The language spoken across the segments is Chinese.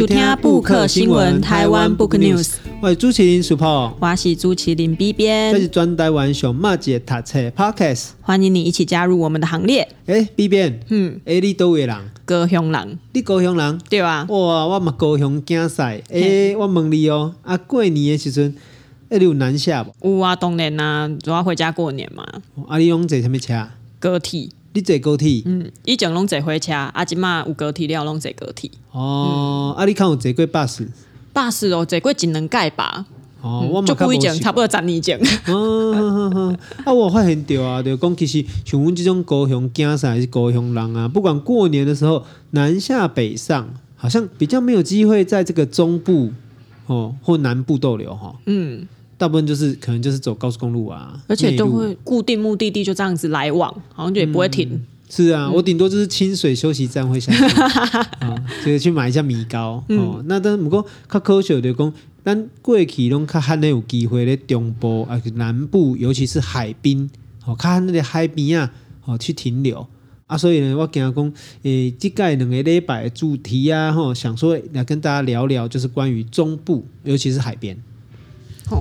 收听布克新闻台湾 Book News。我是朱麒麟 Super，我是朱麒麟 B 编，这是专台湾熊马姐读册 Podcast，欢迎你一起加入我们的行列。哎，B 编，嗯，哎，你都位人？高雄人，你高雄人？对啊。哇，我嘛高雄竞赛。哎，我问你哦，啊，过年的时阵，哎，你有南下不？有啊，当然啊，主要回家过年嘛。啊，你用坐什么车？高铁。你坐高铁？嗯，以前拢坐火车，啊，即嘛有高铁了，拢坐高铁。哦，啊，你看有坐过巴士？巴士哦，坐过一两届吧。哦，我就过一前，差不多十年前。哦，啊，我发现着啊，就讲其实像阮即种高雄竞赛还是高雄人啊，不管过年的时候南下北上，好像比较没有机会在这个中部哦或南部逗留哈。嗯。大部分就是可能就是走高速公路啊，而且都会固定目的地就这样子来往，好像就也不会停。嗯、是啊，嗯、我顶多就是清水休息站会下 就是去买一下米糕。嗯、哦，那但不过较科学的讲，咱过去拢较罕有机会咧中部啊南部，尤其是海滨，哦，较罕那个海边啊，哦去停留啊。所以呢，我今日讲，诶、欸，这个两个礼拜的主题啊，吼，想说来跟大家聊聊，就是关于中部，尤其是海边。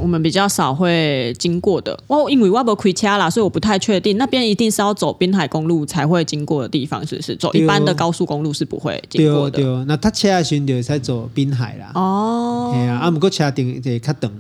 我们比较少会经过的，我因为我不开车啦，所以我不太确定那边一定是要走滨海公路才会经过的地方，是不是？走一般的高速公路是不会经过的。对，对，那他车的时候才走滨海啦。哦，哎呀，啊，不过车顶得较长。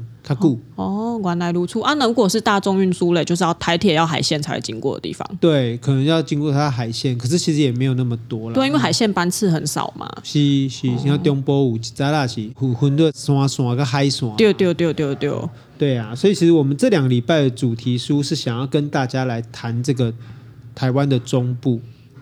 哦，原来如此啊！那如果是大众运输类，就是要台铁要海线才会经过的地方。对，可能要经过它海线，可是其实也没有那么多了。对，因为海线班次很少嘛。是是，像中部有一扎啦是有分的山线跟海线。对对对对对。对啊，所以其实我们这两个礼拜的主题书是想要跟大家来谈这个台湾的中部。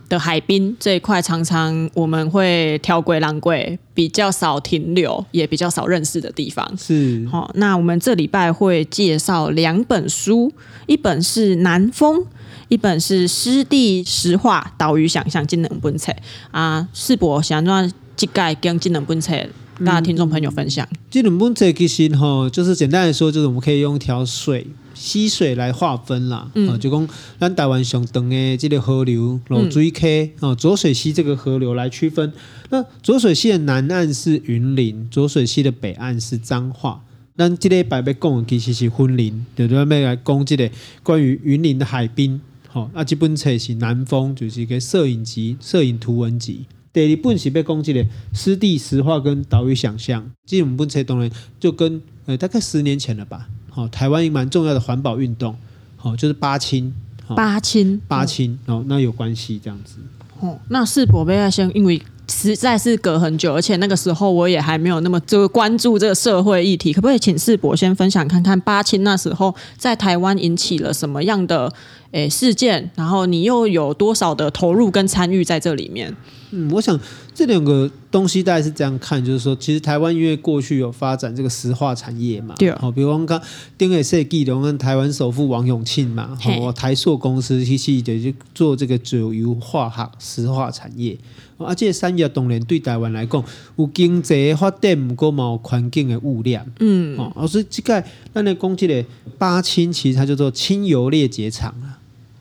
的海滨这一块，常常我们会挑鬼浪鬼，比较少停留，也比较少认识的地方。是，好，那我们这礼拜会介绍两本书，一本是《南风》，一本是《湿地实话岛屿想象这两本册啊。世博想让这个跟这两本册，跟大家听众朋友分享。这两本册其实哈，就是简单来说，就是我们可以用一条水。溪水来划分啦，嗯、啊，就讲咱台湾上长的这个河流芦水溪哦，浊水溪这个河流来区分。那浊水溪的南岸是云林，浊水溪的北岸是彰化。那这个白白讲的其实是云林，就准备来讲这个关于云林的海滨。好，啊，这本册是南风，就是一个摄影集、摄影图文集。第二本是被攻击的湿地石化跟岛屿想象。这两本册当然就跟呃大概十年前了吧。哦，台湾一蛮重要的环保运动，好，就是八轻，八清，八轻，哦，那有关系这样子。哦，那世博贝亚先，因为实在是隔很久，而且那个时候我也还没有那么就关注这个社会议题，可不可以请世博先分享看看八轻那时候在台湾引起了什么样的诶事件，然后你又有多少的投入跟参与在这里面？嗯，我想这两个东西大概是这样看，就是说，其实台湾因为过去有发展这个石化产业嘛，对，好，比如我们刚丁磊设计的，我们台湾首富王永庆嘛，好，台塑公司其实就做这个主油化学石化产业，而且产业当然对台湾来讲有经济发展，毋过嘛有环境的污染，嗯，哦，所以即个咱来讲即个八轻其实它叫做清油裂解厂啊。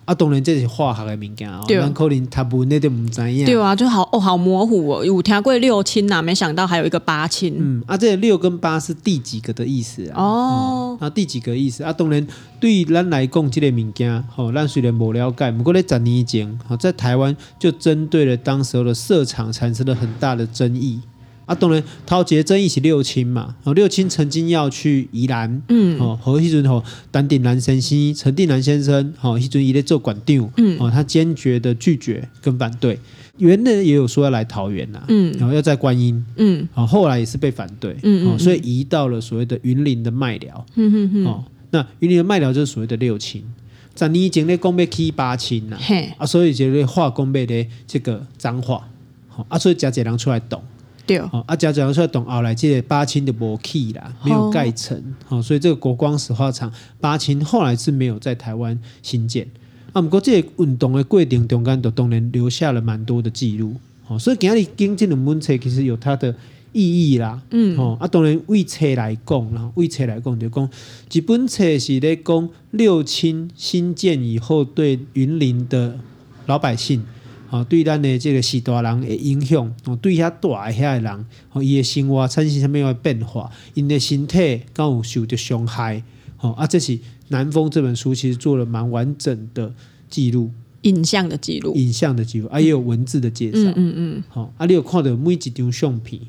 啊，当然这是化学的物件哦，咱可能他不那点唔知影。对啊，就好哦，好模糊哦。有听过六亲呐，没想到还有一个八亲。嗯，啊，这六跟八是第几个的意思啊？哦，啊，第几个意思啊？当然，对于咱来讲，这个物件，吼，咱虽然无了解，不过咧十年前，吼，在台湾就针对了当时候的设厂产生了很大的争议。啊，当然，陶杰争议是六亲嘛，哦，六亲曾经要去宜兰，嗯，哦，和迄阵吼，陈定南先生，陈定南先生，吼，迄阵伊咧做馆长，嗯，哦，他坚决的拒绝跟反对，原来也有说要来桃园呐，嗯，然后要在观音，嗯，哦，后来也是被反对，嗯，哦，所以移到了所谓的云林的麦寮，嗯嗯嗯，哦，那云林的麦寮就是所谓的六亲，在你前咧讲要起八亲呐，嘿，啊，所以就咧化工业的这个脏话，好，啊，所以加几人出来懂。对哦，啊，家讲出来懂后来这个八清的无起啦，没有盖成，好、哦，所以这个国光石化厂八清后来是没有在台湾新建。啊，不过这个运动的过程中间，都当然留下了蛮多的记录。好、哦，所以今日经这两本册其实有它的意义啦。嗯，哦，啊，当然为册来讲啦，为册来讲就讲，这本册是咧讲六清新建以后对云林的老百姓。哦，对咱的这个时代人的影响，哦，对遐大遐的人，哦，伊的生活产生什么样的变化，因的身体敢有受着伤害，哦，啊，这是南风这本书其实做了蛮完整的记录，影像的记录，影像的记录，啊，也有文字的介绍，嗯嗯嗯，好、哦，啊，你有看到每一张相片，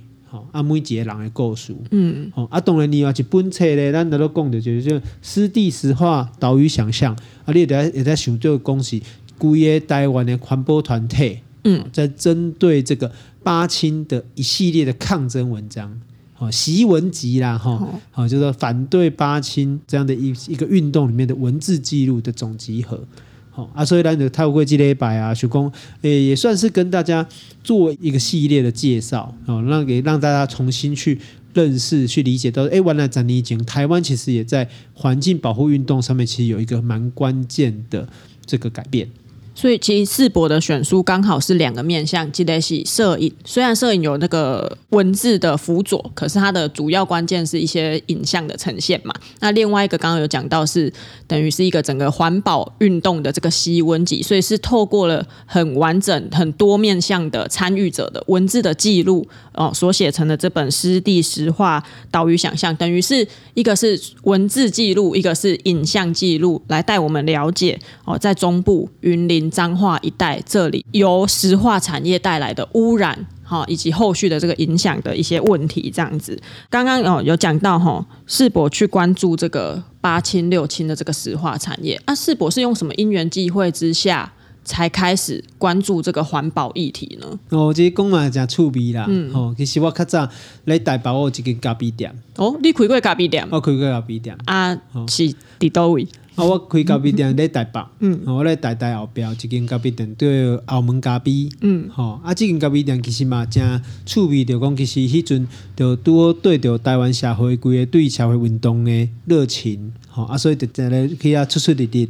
啊，每一个人的故事，嗯，好、哦，啊，当然你要一本册咧，咱都讲着就是就湿地实话，岛屿想象，啊，你也在也在想这个恭喜。规个台湾的环保团体，嗯，在针对这个八清的一系列的抗争文章，哦，习文集啦，哈、哦，好，就是反对八清这样的一一个运动里面的文字记录的总集合，好啊，所以咱就透过这礼拜啊，徐工，诶，也算是跟大家做一个系列的介绍，哦，让给让大家重新去认识、去理解到，诶，原来在以前台湾其实也在环境保护运动上面，其实有一个蛮关键的这个改变。所以其实世博的选书刚好是两个面向，记得是摄影。虽然摄影有那个文字的辅佐，可是它的主要关键是一些影像的呈现嘛。那另外一个刚刚有讲到是等于是一个整个环保运动的这个习文集，所以是透过了很完整、很多面向的参与者的文字的记录哦，所写成的这本《湿地实话岛屿想象》，等于是一个是文字记录，一个是影像记录，来带我们了解哦，在中部云林。彰化一带，这里由石化产业带来的污染，哈，以及后续的这个影响的一些问题，这样子。刚刚哦有讲到哈，世博去关注这个八清六清的这个石化产业，啊，世博是用什么因缘际会之下才开始关注这个环保议题呢？哦，这讲嘛真趣味啦，嗯，哦，其实我较早来台北我有一间咖啡店，哦，你开过咖啡店？我开过咖啡店，啊，是伫叨位？啊，我开咖啡店咧台北，嗯，我咧台大后边一间咖啡店叫澳门咖啡，嗯，吼，啊，即间咖啡店其实嘛真趣味，就讲其实迄阵就拄好对着台湾社会规个对社会运动的热情，吼，啊，所以就在咧可以啊出出力力。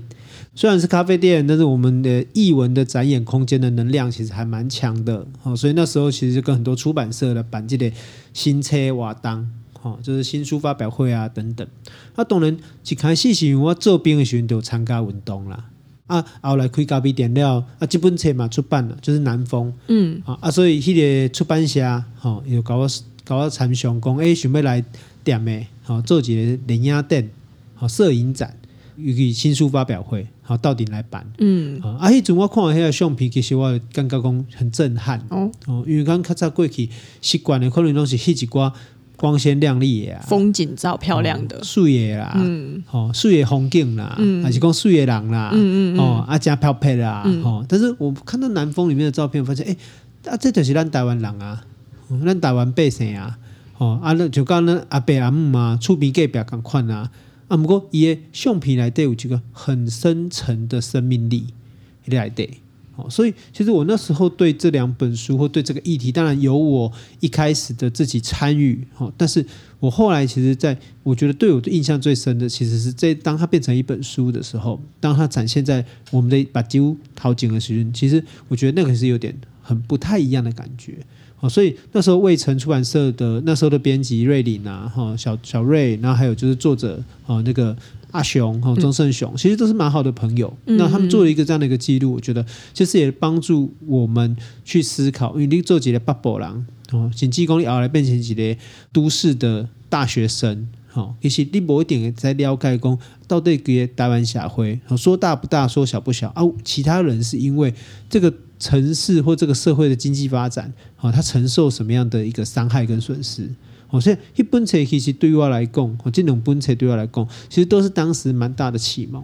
虽然是咖啡店，但是我们的译文的展演空间的能量其实还蛮强的，吼，所以那时候其实就跟很多出版社的办这个新车活动。哦，就是新书发表会啊，等等。啊，当然一开始是因为我做兵的时阵就参加运动啦。啊，后来开咖啡店了，啊，这本册嘛出版了，就是南风。嗯。啊，所以迄个出版社，吼、哦，又搞我搞我参详讲，诶，想要来店诶，好做一个连影展，好摄影展，尤其新书发表会，好到底来办。嗯。啊，迄阵我看迄个相片，其实我感觉讲很震撼。哦。哦，因为刚较早过去习惯的可能拢是迄一寡。光鲜亮丽的啊，风景照漂亮的，水的啦，嗯，哦，水的风景啦，嗯，还是讲水的人啦，嗯嗯哦，啊，加漂配啦，哦，但是我看到南风里面的照片，发现，哎、欸，啊，这就是咱台湾人啊，咱台湾百姓啊，哦，啊，那就讲那阿伯阿姆嘛，厝边隔壁共款啊，啊，不过伊个相片内底有一个很深沉的生命力，内底。哦所以，其实我那时候对这两本书或对这个议题，当然有我一开始的自己参与，哈。但是我后来其实，在我觉得对我的印象最深的，其实是这当它变成一本书的时候，当它展现在我们的把几乎淘景的时候，其实我觉得那个是有点很不太一样的感觉。哦，所以那时候未城出版社的那时候的编辑瑞林啊，哈，小小瑞，然后还有就是作者，哦，那个。阿雄哈钟胜雄其实都是蛮好的朋友，嗯、那他们做了一个这样的一个记录，我觉得其实也帮助我们去思考，因为你做几个北部人哦，请济功力后来变成几个都市的大学生，好，其实你某一点在了解讲到底给台湾社会说大不大，说小不小啊，其他人是因为这个城市或这个社会的经济发展，好，他承受什么样的一个伤害跟损失。好像一本册其实对我来讲，这两本册对我来讲，其实都是当时蛮大的启蒙。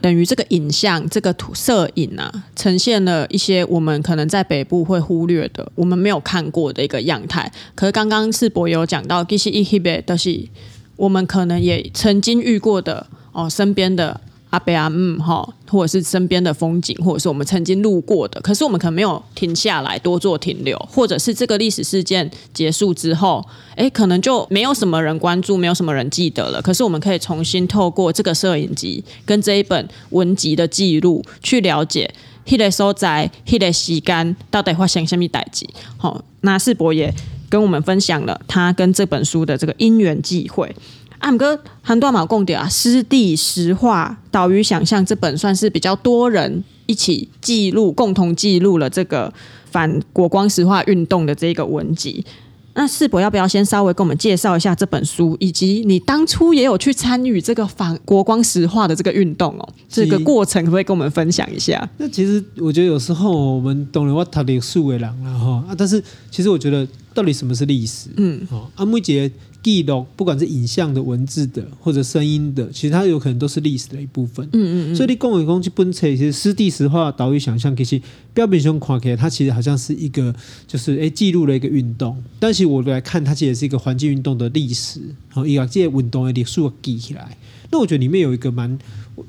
等于这个影像、这个图摄影啊，呈现了一些我们可能在北部会忽略的、我们没有看过的一个样态。可是刚刚世博有讲到，其实一些都是我们可能也曾经遇过的哦，身边的。阿伯阿姆哈，或者是身边的风景，或者是我们曾经路过的，可是我们可能没有停下来多做停留，或者是这个历史事件结束之后，哎，可能就没有什么人关注，没有什么人记得了。可是我们可以重新透过这个摄影集跟这一本文集的记录，去了解迄个所在、迄个时间到底发生什么代志。好，那世博也跟我们分享了他跟这本书的这个因缘际会。阿姆哥，很多毛共点啊，湿地石化岛屿想象这本算是比较多人一起记录，共同记录了这个反国光石化运动的这个文集。那世博要不要先稍微跟我们介绍一下这本书，以及你当初也有去参与这个反国光石化的这个运动哦？这个过程可不可以跟我们分享一下？那其实我觉得有时候我们懂了我读历史的人了哈啊，但是其实我觉得到底什么是历史？嗯，好，阿木姐。记录，不管是影像的、文字的，或者声音的，其实它有可能都是历史的一部分。嗯嗯嗯。所以你讲一讲去本册，其实湿地石化岛屿想象，其实标本上看起来，它其实好像是一个，就是诶记录了一个运动。但是我来看，它其实也是一个环境运动的历史。然后，一个这些运动的历史记起来。那我觉得里面有一个蛮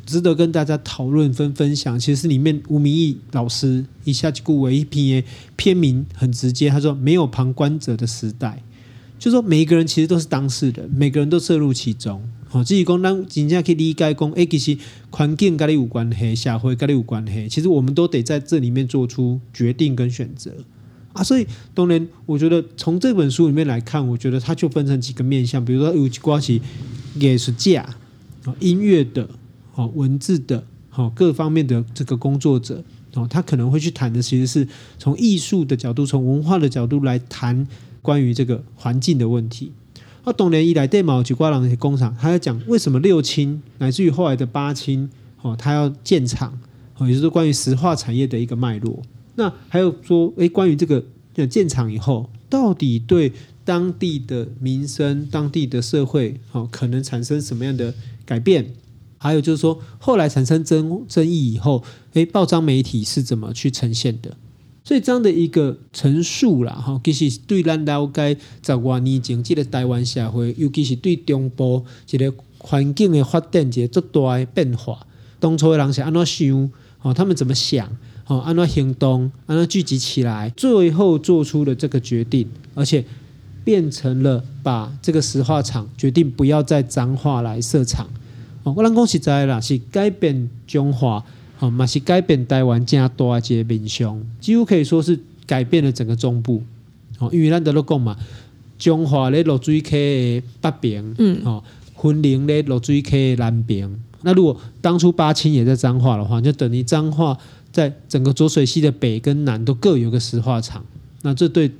值得跟大家讨论分分享，其实是里面吴明义老师一下就顾为一篇篇名很直接，他说没有旁观者的时代。就说每一个人其实都是当事人，每个人都涉入其中。好，至于讲咱真正去理解讲，哎，其实环境跟你有关系，社会跟你有关系，其实我们都得在这里面做出决定跟选择啊。所以当然，我觉得从这本书里面来看，我觉得它就分成几个面向，比如说有关系艺术家、音乐的、好文字的、好各方面的这个工作者，哦，他可能会去谈的，其实是从艺术的角度、从文化的角度来谈。关于这个环境的问题，那当年以来，电毛吉瓜郎那些工厂，他在讲为什么六轻乃至于后来的八轻，哦，他要建厂，哦，也就是说关于石化产业的一个脉络。那还有说，诶，关于这个建厂以后，到底对当地的民生、当地的社会，哦，可能产生什么样的改变？还有就是说，后来产生争争议以后，诶，报章媒体是怎么去呈现的？所以这样的一个陈述啦，哈，其实对咱了解十多年前这个台湾社会，尤其是对中部一个环境的发展，一个最大的变化。当初的人是安怎想，哦，他们怎么想，哦，安怎行动，安怎聚集起来，最后做出了这个决定，而且变成了把这个石化厂决定不要再彰化来设厂。哦，我能讲实在啦，是改变中华。哦，嘛是改变台湾加大一个面向，几乎可以说是改变了整个中部。哦，因为咱都讲嘛，彰化咧落水溪的北边，嗯，哦，云林咧落水溪的南边。那如果当初八清也在彰化的话，就等于彰化在整个浊水溪的北跟南都各有个石化厂。那这对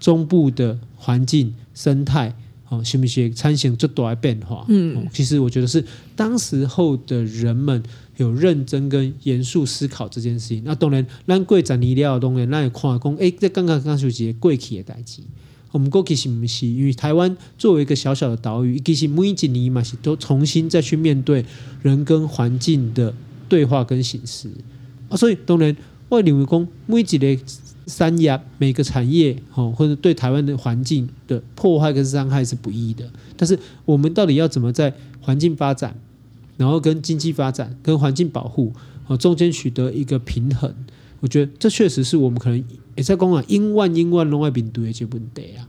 中部的环境生态，哦，是不是产生最大的变化？嗯、哦，其实我觉得是当时候的人们。有认真跟严肃思考这件事情，那当然，咱过十年了，当然，咱也看讲，诶，这刚刚刚说几个过去的代志，我们过去是不是？因为台湾作为一个小小的岛屿，其实每一年嘛是都重新再去面对人跟环境的对话跟形式啊，所以当然，我认为讲每一个三亚、每个产业，哦，或者对台湾的环境的破坏跟伤害是不易的，但是我们到底要怎么在环境发展？然后跟经济发展、跟环境保护，哦，中间取得一个平衡，我觉得这确实是我们可能也在讲啊，因万因万拢爱面对的这问题啊。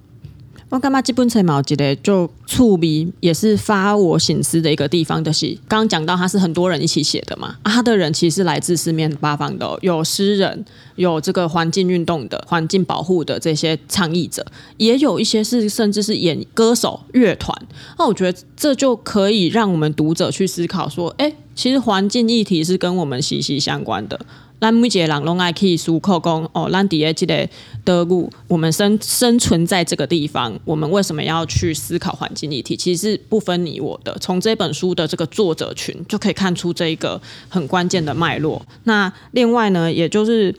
我感觉这本册嘛，我觉得就触笔也是发我省思的一个地方的是，刚刚讲到他是很多人一起写的嘛，啊，他的人其实来自四面八方的，有诗人，有这个环境运动的、环境保护的这些倡议者，也有一些是甚至是演歌手、乐团。那我觉得这就可以让我们读者去思考说，哎，其实环境议题是跟我们息息相关的。咱每一个人拢爱去思考讲哦，咱伫个这个德国，我们生生存在这个地方，我们为什么要去思考环境议题？其实是不分你我的。从这本书的这个作者群就可以看出这一个很关键的脉络。那另外呢，也就是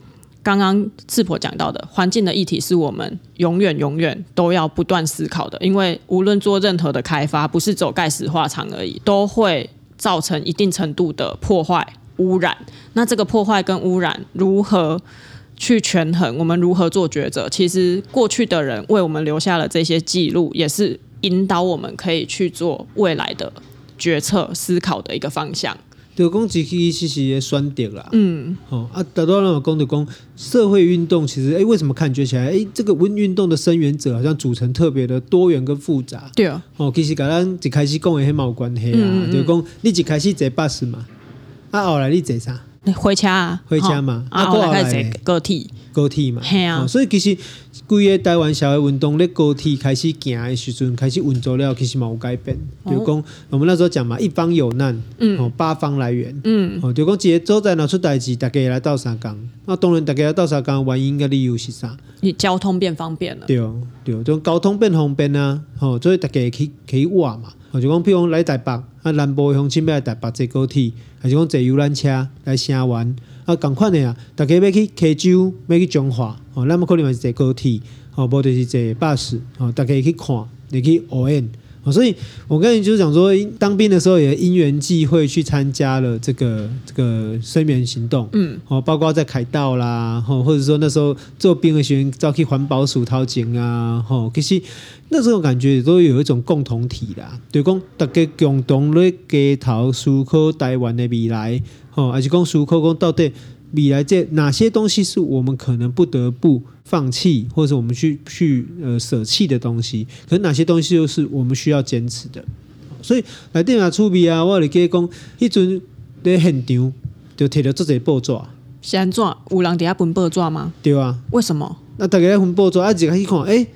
刚刚智博讲到的环境的议题，是我们永远永远都要不断思考的。因为无论做任何的开发，不是走盖石化厂而已，都会造成一定程度的破坏。污染，那这个破坏跟污染如何去权衡？我们如何做抉择？其实过去的人为我们留下了这些记录，也是引导我们可以去做未来的决策、思考的一个方向。就讲其实其实也选择啦，嗯，哦啊，大多人有讲的讲社会运动，其实哎，为什么感觉起来哎，这个温运动的声援者好像组成特别的多元跟复杂？对啊，哦，其实跟咱一开始讲的很冇关系啊，嗯嗯就讲你一开始坐巴士嘛。啊，后来你坐啥？回家啊，回家嘛。啊，后来开始坐个体，高铁嘛，嘿啊哦，所以其实规个台湾社会运动咧高铁开始行的时阵，开始运作了，其实嘛有改变。哦、就讲我们那时候讲嘛，一方有难，嗯，哦，八方来援，嗯，哦，就讲一个所在若出代志，大家来斗相共。那当然，大家来斗相共原因个理由是啥？你交通变方便了，对对，就交通变方便啊，哦，所以大家可以可以挖嘛。哦，就讲譬如讲来台北，啊，南部乡亲要来台北坐高铁，还是讲坐游览车来城湾，啊，共款的啊，逐家要去溪州，要去彰化，哦，咱么可能嘛是坐高铁，哦，无就是坐巴士，哦，大家可以去看，你去体验。所以，我跟你就是讲说，当兵的时候也因缘际会去参加了这个这个睡眠行动，嗯，哦，包括在凯道啦，哦，或者说那时候做兵的学员，召去环保署掏井啊，吼，其实那时候感觉都有一种共同体啦，对，讲大家共同咧街头思考台湾的未来，哦，还是讲思考讲到底未来这哪些东西是我们可能不得不。放弃，或者我们去去呃舍弃的东西，可是哪些东西又是我们需要坚持的？所以来电话出币啊，我嚟给讲，迄阵在现场就摕到这些报纸，是安怎？有人伫遐分报纸吗？对啊，为什么？那大家来分报纸啊，自己去看，哎，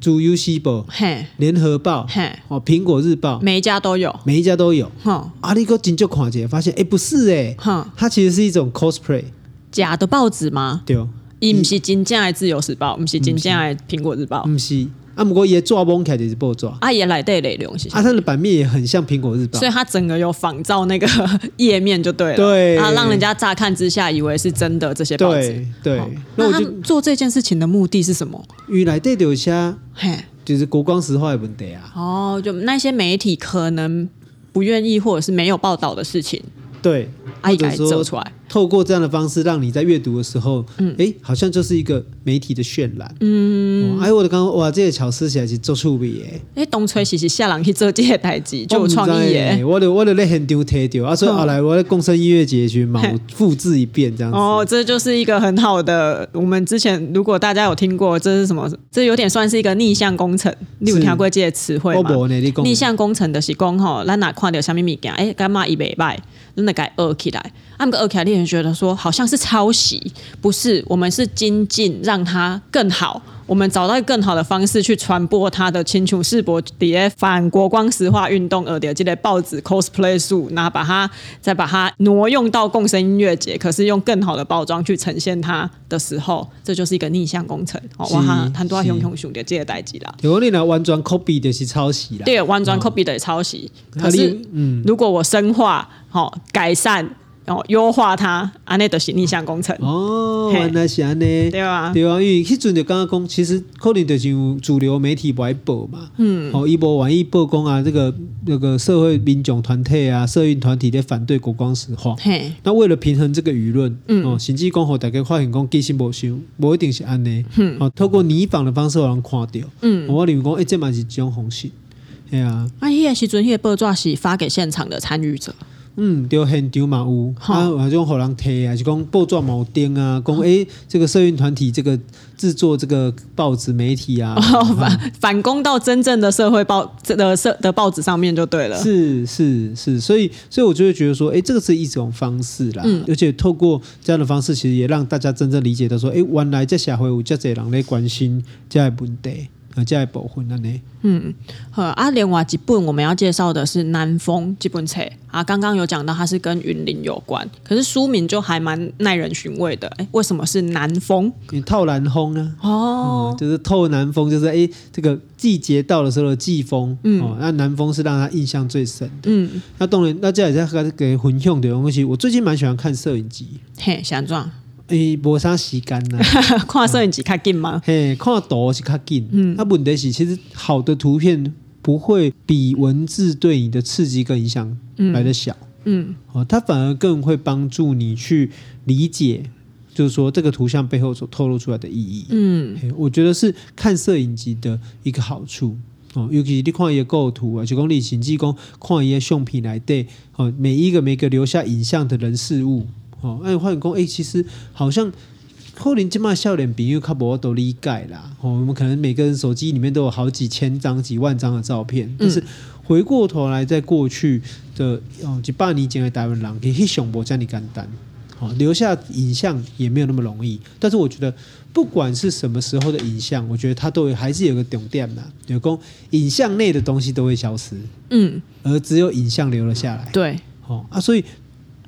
自由时报、嘿，联合报、嘿，哦，苹果日报，每一家都有，每一家都有。哈，啊，你个紧就看一下，发现哎，不是哎，哈，它其实是一种 cosplay，假的报纸吗？对。伊唔是真正的自由时报，唔是真正的苹果日报，唔是。啊，不过也抓崩开就是不抓。啊，也来对内容是。啊，它的版面也很像苹果日报，所以它整个有仿照那个页面就对了。对。啊，让人家乍看之下以为是真的这些报纸。对。那他做这件事情的目的是什么？原来对留下，嘿，就是国光石化的问题啊。哦，就那些媒体可能不愿意或者是没有报道的事情。对。或者说，透过这样的方式，让你在阅读的时候，嗯，哎，好像就是一个媒体的渲染，嗯，哎，我的刚刚哇，这些巧思起来是做趣味耶，哎，东吹西是下人去做这些代志，就有创意耶，我的我的在现场听到，啊，所以后来我在共生音乐节去嘛，复制一遍这样子，哦，这就是一个很好的，我们之前如果大家有听过，这是什么？这有点算是一个逆向工程，你有听过这些词汇吗？逆向工程的是讲吼，咱哪看到什么物件，哎，干嘛一百拜，真的该学起来。他们恶起来，别人觉得说，好像是抄袭，不是，我们是精进，让它更好。我们找到更好的方式去传播他的清楚世博底下反国光石化运动而的这类报纸 cosplay 术，然后把它再把它挪用到共生音乐节，可是用更好的包装去呈现它的时候，这就是一个逆向工程。哦，哇哈，很多熊熊熊的这些代际啦。如果你拿完全 copy 的是抄袭啦，对，完全 copy 的是抄袭。哦、可是，嗯，如果我深化，好改善。哦，优化它，安内都是逆向工程。哦，原来是安尼，对啊，对啊，因为迄阵就刚刚讲，其实可能就是主流媒体不爱报嘛。嗯，哦，一波完一曝光啊，这个那个社会民众团体啊，社运团体在反对国光石化。嘿，那为了平衡这个舆论，嗯，哦，甚至讲后大家发现讲其实无想，无一定是安尼。嗯，哦，透过拟访的方式让人看到。嗯，我认为讲，哎，这嘛是一种方式。对啊，啊，迄个时阵，迄个报纸是发给现场的参与者。嗯，就现场嘛有，啊，还种互人贴啊，是讲报纸冇钉啊，讲哎，这个社运团体这个制作这个报纸媒体啊，哦、反反攻到真正的社会报的社的报纸上面就对了。是是是，所以所以我就会觉得说，哎，这个是一种方式啦，嗯、而且透过这样的方式，其实也让大家真正理解到说，哎，原来这社会有这侪人来关心这个问题。在保护那里。嗯，好啊。另外几本我们要介绍的是《南风》这本册啊，刚刚有讲到它是跟云林有关，可是书名就还蛮耐人寻味的。哎，为什么是南风？你透南风呢？哦、嗯，就是透南风，就是哎，这个季节到的时候的季风。嗯，哦，那南风是让他印象最深的。嗯，那当然，那接下来再给分享的东西，我最近蛮喜欢看摄影机。嘿，想壮。诶，无啥时间呐，看摄影机较紧吗？嘿，看图是较紧。嗯，那问题是，其实好的图片不会比文字对你的刺激跟影响来得小。嗯，哦，它反而更会帮助你去理解，就是说这个图像背后所透露出来的意义。嗯，我觉得是看摄影机的一个好处。哦，尤其是你看一个构图啊，就讲你甚至讲看一个相片来对，哦，每一个每个留下影像的人事物。哦，哎，换工，哎，其实好像可能这么笑脸比喻，较无都理解啦。哦，我们可能每个人手机里面都有好几千张、几万张的照片，但是回过头来，在过去的哦，一百年前的台湾人，其实想无这么简单。好，留下影像也没有那么容易。但是我觉得，不管是什么时候的影像，我觉得它都还是有个重点的，有功影像内的东西都会消失，嗯，而只有影像留了下来。对，哦啊，所以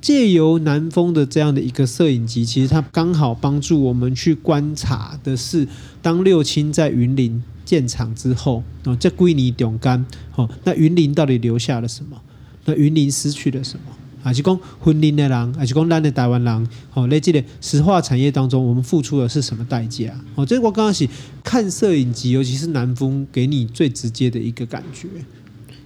借由南风的这样的一个摄影机，其实它刚好帮助我们去观察的是，当六轻在云林建厂之后，哦，这归你顶干，哦，那云林到底留下了什么？那云林失去了什么？还是讲婚林的人，还是讲咱的台湾人，哦，在这个石化产业当中，我们付出的是什么代价？哦，这我刚开始看摄影机，尤其是南风，给你最直接的一个感觉。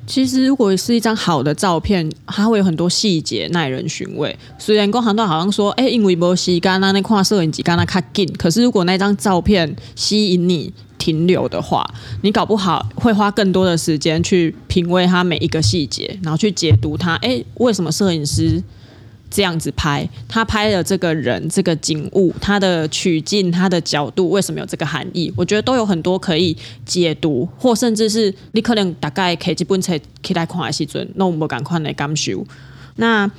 其实，如果是一张好的照片，它会有很多细节耐人寻味。虽然光很多好像说，哎，因为没时间那看摄影机，刚刚看紧。可是，如果那张照片吸引你停留的话，你搞不好会花更多的时间去品味它每一个细节，然后去解读它。哎，为什么摄影师？这样子拍，他拍的这个人、这个景物，他的取景、他的角度，为什么有这个含义？我觉得都有很多可以解读，或甚至是你可能大概可以基本册起来看的时阵，那我们赶快来感受。那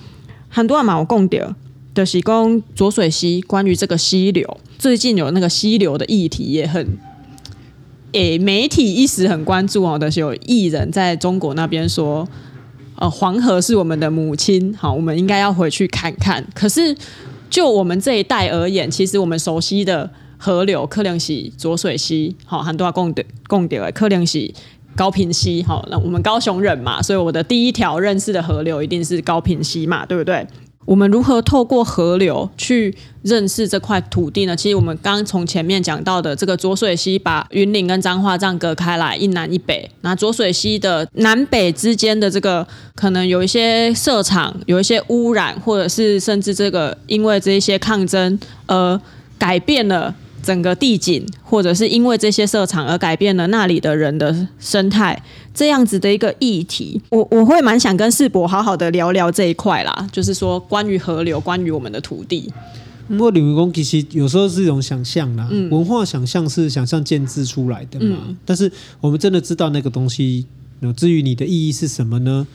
很多人嘛，我讲到就是讲浊水溪，关于这个溪流，最近有那个溪流的议题也很，诶，媒体一时很关注哦，就是有艺人在中国那边说。呃，黄河是我们的母亲，好，我们应该要回去看看。可是，就我们这一代而言，其实我们熟悉的河流，克能是浊水溪，好，很多共的共的，克能是高平溪，好，那我们高雄人嘛，所以我的第一条认识的河流一定是高平溪嘛，对不对？我们如何透过河流去认识这块土地呢？其实我们刚从前面讲到的这个浊水溪，把云林跟彰化这样隔开来，一南一北。那浊水溪的南北之间的这个可能有一些设厂，有一些污染，或者是甚至这个因为这一些抗争而改变了。整个地景，或者是因为这些设厂而改变了那里的人的生态，这样子的一个议题，我我会蛮想跟世博好好的聊聊这一块啦，就是说关于河流，关于我们的土地。我认为讲其实有时候是一种想象啦，嗯、文化想象是想象建制出来的嘛，嗯、但是我们真的知道那个东西，至于你的意义是什么呢？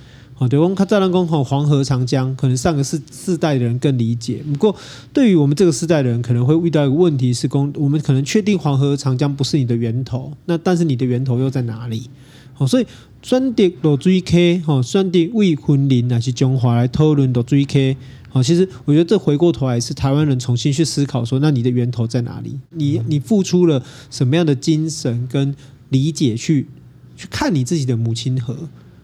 哦，对，我们看再来讲吼，黄河、长江，可能上个世世代的人更理解。不过，对于我们这个世代的人，可能会遇到一个问题是：公，我们可能确定黄河、长江不是你的源头，那但是你的源头又在哪里？哦，所以选择落水溪，哦，选择为云林还是中华来讨论落水溪。哦，其实我觉得这回过头来是台湾人重新去思考说，那你的源头在哪里？你你付出了什么样的精神跟理解去去看你自己的母亲河？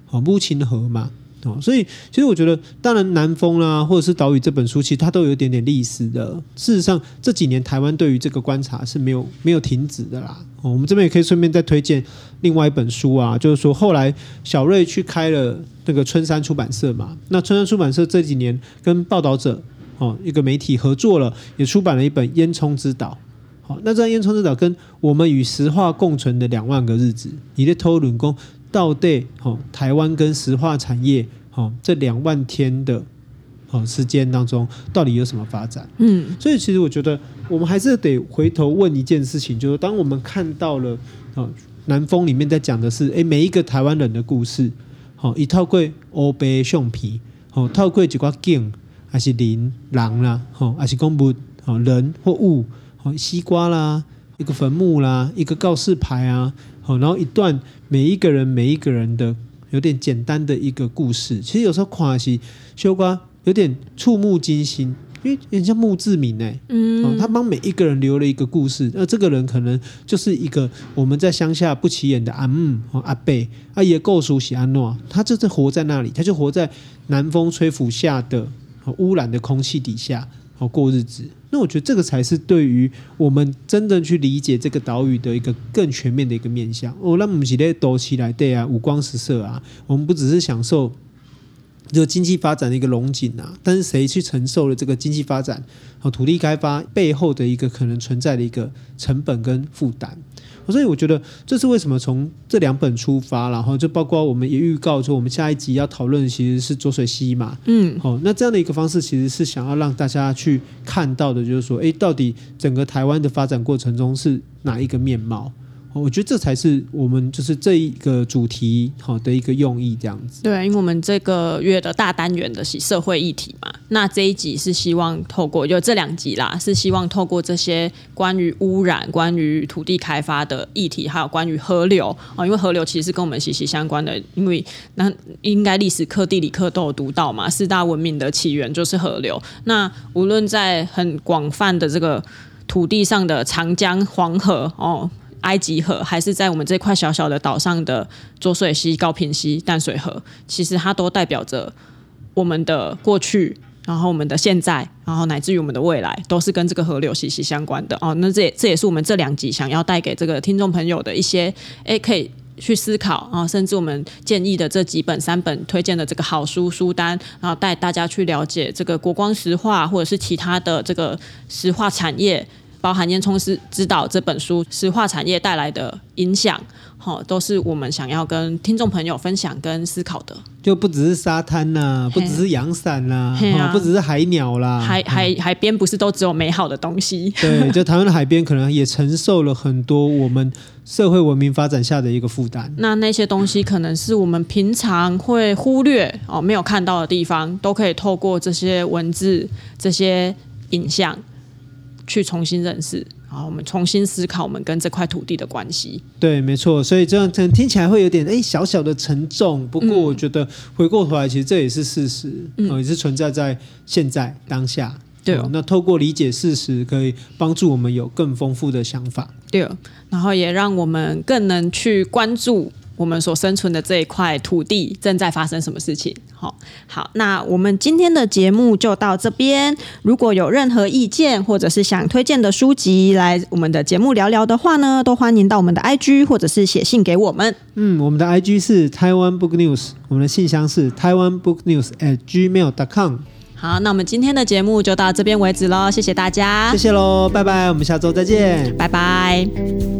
哦，母亲河嘛。哦，所以其实我觉得，当然南风啦，或者是岛屿这本书，其实它都有一点点历史的。事实上，这几年台湾对于这个观察是没有没有停止的啦。哦，我们这边也可以顺便再推荐另外一本书啊，就是说后来小瑞去开了那个春山出版社嘛。那春山出版社这几年跟报道者哦一个媒体合作了，也出版了一本《烟囱之岛》。好，那这《烟囱之岛》跟我们与石化共存的两万个日子，你的偷轮工。到底哦，台湾跟石化产业哦，这两万天的哦时间当中，到底有什么发展？嗯，所以其实我觉得，我们还是得回头问一件事情，就是当我们看到了哦，南风里面在讲的是，哎，每一个台湾人的故事，好，一套过欧北橡皮，好，套过几块景，还是林狼啦，好，还是公物，好，人或物，好，西瓜啦，一个坟墓啦，一个告示牌啊。好，然后一段每一个人每一个人的有点简单的一个故事，其实有时候看是修瓜有点触目惊心，因为有点像墓志铭哎，嗯，他帮每一个人留了一个故事，那这个人可能就是一个我们在乡下不起眼的阿姆和阿伯，阿爷够熟悉安诺，他就是活在那里，他就活在南风吹拂下的污染的空气底下。好过日子，那我觉得这个才是对于我们真正去理解这个岛屿的一个更全面的一个面向。哦，那我们现在多起来对啊，五光十色啊，我们不只是享受这个经济发展的一个龙景啊，但是谁去承受了这个经济发展和土地开发背后的一个可能存在的一个成本跟负担？所以我觉得这是为什么从这两本出发，然后就包括我们也预告说，我们下一集要讨论其实是浊水溪嘛，嗯，好，那这样的一个方式其实是想要让大家去看到的，就是说，哎，到底整个台湾的发展过程中是哪一个面貌？我觉得这才是我们就是这一个主题好的一个用意，这样子。对，因为我们这个月的大单元的是社会议题嘛。那这一集是希望透过就这两集啦，是希望透过这些关于污染、关于土地开发的议题，还有关于河流啊，因为河流其实跟我们息息相关的，因为那应该历史课、地理课都有读到嘛，四大文明的起源就是河流。那无论在很广泛的这个土地上的长江、黄河哦。埃及河，还是在我们这块小小的岛上的浊水溪、高屏溪、淡水河，其实它都代表着我们的过去，然后我们的现在，然后乃至于我们的未来，都是跟这个河流息息相关的哦。那这也这也是我们这两集想要带给这个听众朋友的一些，诶，可以去思考啊，甚至我们建议的这几本三本推荐的这个好书书单，然后带大家去了解这个国光石化或者是其他的这个石化产业。包含烟囱是知道这本书石化产业带来的影响，好，都是我们想要跟听众朋友分享跟思考的。就不只是沙滩呐、啊，不只是阳伞呐，啊，不只是海鸟啦，海海海边不是都只有美好的东西？对，就台湾的海边可能也承受了很多我们社会文明发展下的一个负担。那那些东西可能是我们平常会忽略哦，没有看到的地方，都可以透过这些文字、这些影像。去重新认识，然后我们重新思考我们跟这块土地的关系。对，没错，所以这样听听起来会有点哎小小的沉重。不过我觉得回过头来，其实这也是事实，嗯，呃、也是存在在现在当下。对、那透过理解事实，可以帮助我们有更丰富的想法。对，然后也让我们更能去关注。我们所生存的这一块土地正在发生什么事情？好，好，那我们今天的节目就到这边。如果有任何意见，或者是想推荐的书籍来我们的节目聊聊的话呢，都欢迎到我们的 IG 或者是写信给我们。嗯，我们的 IG 是台湾 Book News，我们的信箱是台湾 Book News at gmail.com。好，那我们今天的节目就到这边为止喽，谢谢大家，谢谢喽，拜拜，我们下周再见，拜拜。